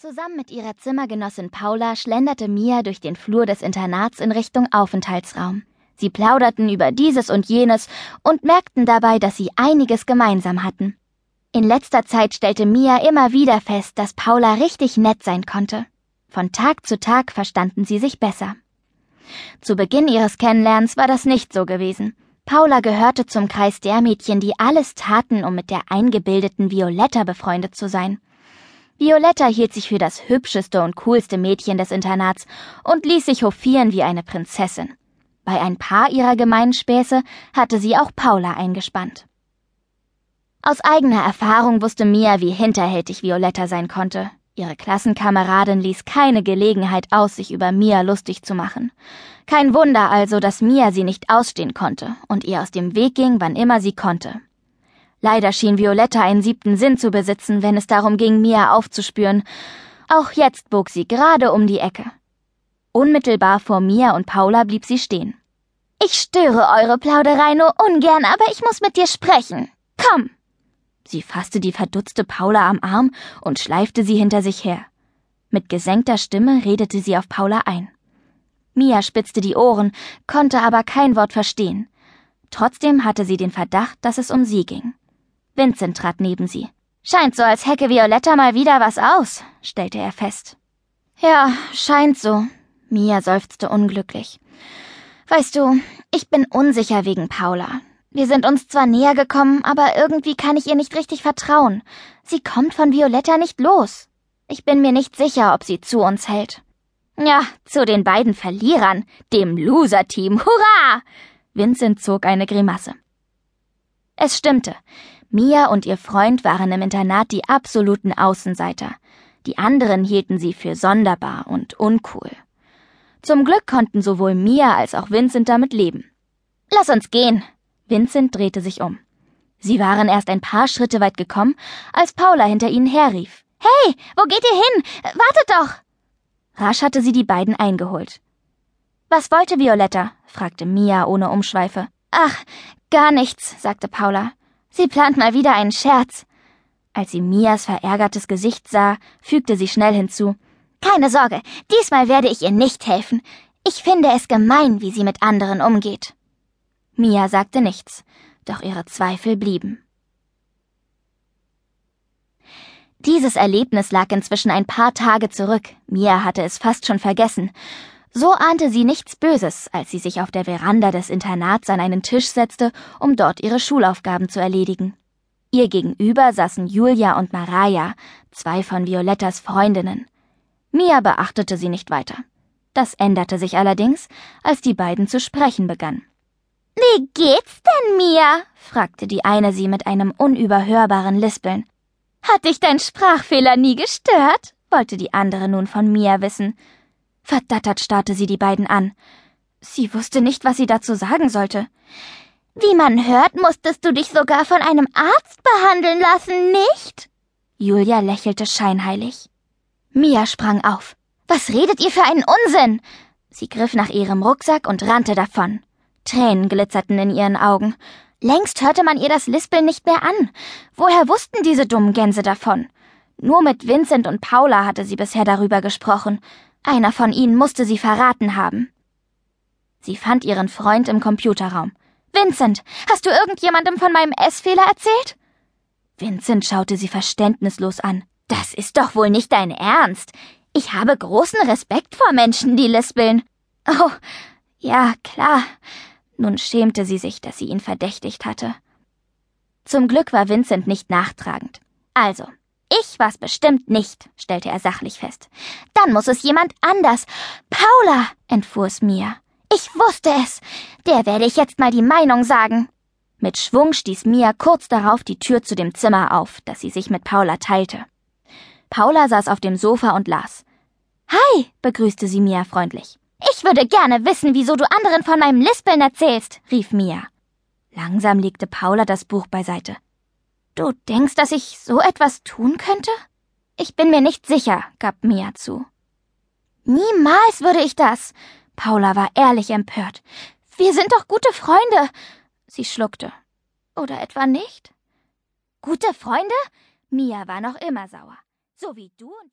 Zusammen mit ihrer Zimmergenossin Paula schlenderte Mia durch den Flur des Internats in Richtung Aufenthaltsraum. Sie plauderten über dieses und jenes und merkten dabei, dass sie einiges gemeinsam hatten. In letzter Zeit stellte Mia immer wieder fest, dass Paula richtig nett sein konnte. Von Tag zu Tag verstanden sie sich besser. Zu Beginn ihres Kennenlernens war das nicht so gewesen. Paula gehörte zum Kreis der Mädchen, die alles taten, um mit der eingebildeten Violetta befreundet zu sein. Violetta hielt sich für das hübscheste und coolste Mädchen des Internats und ließ sich hofieren wie eine Prinzessin. Bei ein paar ihrer gemeinen Späße hatte sie auch Paula eingespannt. Aus eigener Erfahrung wusste Mia, wie hinterhältig Violetta sein konnte. Ihre Klassenkameradin ließ keine Gelegenheit aus, sich über Mia lustig zu machen. Kein Wunder also, dass Mia sie nicht ausstehen konnte und ihr aus dem Weg ging, wann immer sie konnte. Leider schien Violetta einen siebten Sinn zu besitzen, wenn es darum ging, Mia aufzuspüren. Auch jetzt bog sie gerade um die Ecke. Unmittelbar vor Mia und Paula blieb sie stehen. Ich störe eure Plauderei nur ungern, aber ich muss mit dir sprechen. Komm! Sie fasste die verdutzte Paula am Arm und schleifte sie hinter sich her. Mit gesenkter Stimme redete sie auf Paula ein. Mia spitzte die Ohren, konnte aber kein Wort verstehen. Trotzdem hatte sie den Verdacht, dass es um sie ging. Vincent trat neben sie. Scheint so, als hecke Violetta mal wieder was aus, stellte er fest. Ja, scheint so. Mia seufzte unglücklich. Weißt du, ich bin unsicher wegen Paula. Wir sind uns zwar näher gekommen, aber irgendwie kann ich ihr nicht richtig vertrauen. Sie kommt von Violetta nicht los. Ich bin mir nicht sicher, ob sie zu uns hält. Ja, zu den beiden Verlierern, dem Loser-Team. Hurra! Vincent zog eine Grimasse. Es stimmte. Mia und ihr Freund waren im Internat die absoluten Außenseiter. Die anderen hielten sie für sonderbar und uncool. Zum Glück konnten sowohl Mia als auch Vincent damit leben. Lass uns gehen. Vincent drehte sich um. Sie waren erst ein paar Schritte weit gekommen, als Paula hinter ihnen herrief. Hey, wo geht ihr hin? Wartet doch! Rasch hatte sie die beiden eingeholt. Was wollte Violetta? fragte Mia ohne Umschweife. Ach, gar nichts, sagte Paula. Sie plant mal wieder einen Scherz. Als sie Mias verärgertes Gesicht sah, fügte sie schnell hinzu. Keine Sorge, diesmal werde ich ihr nicht helfen. Ich finde es gemein, wie sie mit anderen umgeht. Mia sagte nichts, doch ihre Zweifel blieben. Dieses Erlebnis lag inzwischen ein paar Tage zurück. Mia hatte es fast schon vergessen. So ahnte sie nichts Böses, als sie sich auf der Veranda des Internats an einen Tisch setzte, um dort ihre Schulaufgaben zu erledigen. Ihr gegenüber saßen Julia und Maraya, zwei von Violettas Freundinnen. Mia beachtete sie nicht weiter. Das änderte sich allerdings, als die beiden zu sprechen begannen. Wie geht's denn, Mia? fragte die eine sie mit einem unüberhörbaren Lispeln. Hat dich dein Sprachfehler nie gestört? wollte die andere nun von Mia wissen. Verdattert starrte sie die beiden an. Sie wusste nicht, was sie dazu sagen sollte. Wie man hört, musstest du dich sogar von einem Arzt behandeln lassen, nicht? Julia lächelte scheinheilig. Mia sprang auf. Was redet ihr für einen Unsinn? Sie griff nach ihrem Rucksack und rannte davon. Tränen glitzerten in ihren Augen. Längst hörte man ihr das Lispeln nicht mehr an. Woher wussten diese dummen Gänse davon? Nur mit Vincent und Paula hatte sie bisher darüber gesprochen. Einer von ihnen musste sie verraten haben. Sie fand ihren Freund im Computerraum. Vincent, hast du irgendjemandem von meinem Essfehler erzählt? Vincent schaute sie verständnislos an. Das ist doch wohl nicht dein Ernst. Ich habe großen Respekt vor Menschen, die lispeln. Oh, ja, klar. Nun schämte sie sich, dass sie ihn verdächtigt hatte. Zum Glück war Vincent nicht nachtragend. Also, ich war's bestimmt nicht, stellte er sachlich fest. Dann muss es jemand anders. Paula, entfuhr es mir. Ich wusste es. Der werde ich jetzt mal die Meinung sagen. Mit Schwung stieß Mia kurz darauf die Tür zu dem Zimmer auf, das sie sich mit Paula teilte. Paula saß auf dem Sofa und las. Hi, begrüßte sie Mia freundlich. Ich würde gerne wissen, wieso du anderen von meinem Lispeln erzählst, rief Mia. Langsam legte Paula das Buch beiseite. Du denkst, dass ich so etwas tun könnte? Ich bin mir nicht sicher, gab Mia zu. Niemals würde ich das. Paula war ehrlich empört. Wir sind doch gute Freunde. Sie schluckte. Oder etwa nicht? Gute Freunde? Mia war noch immer sauer. So wie du und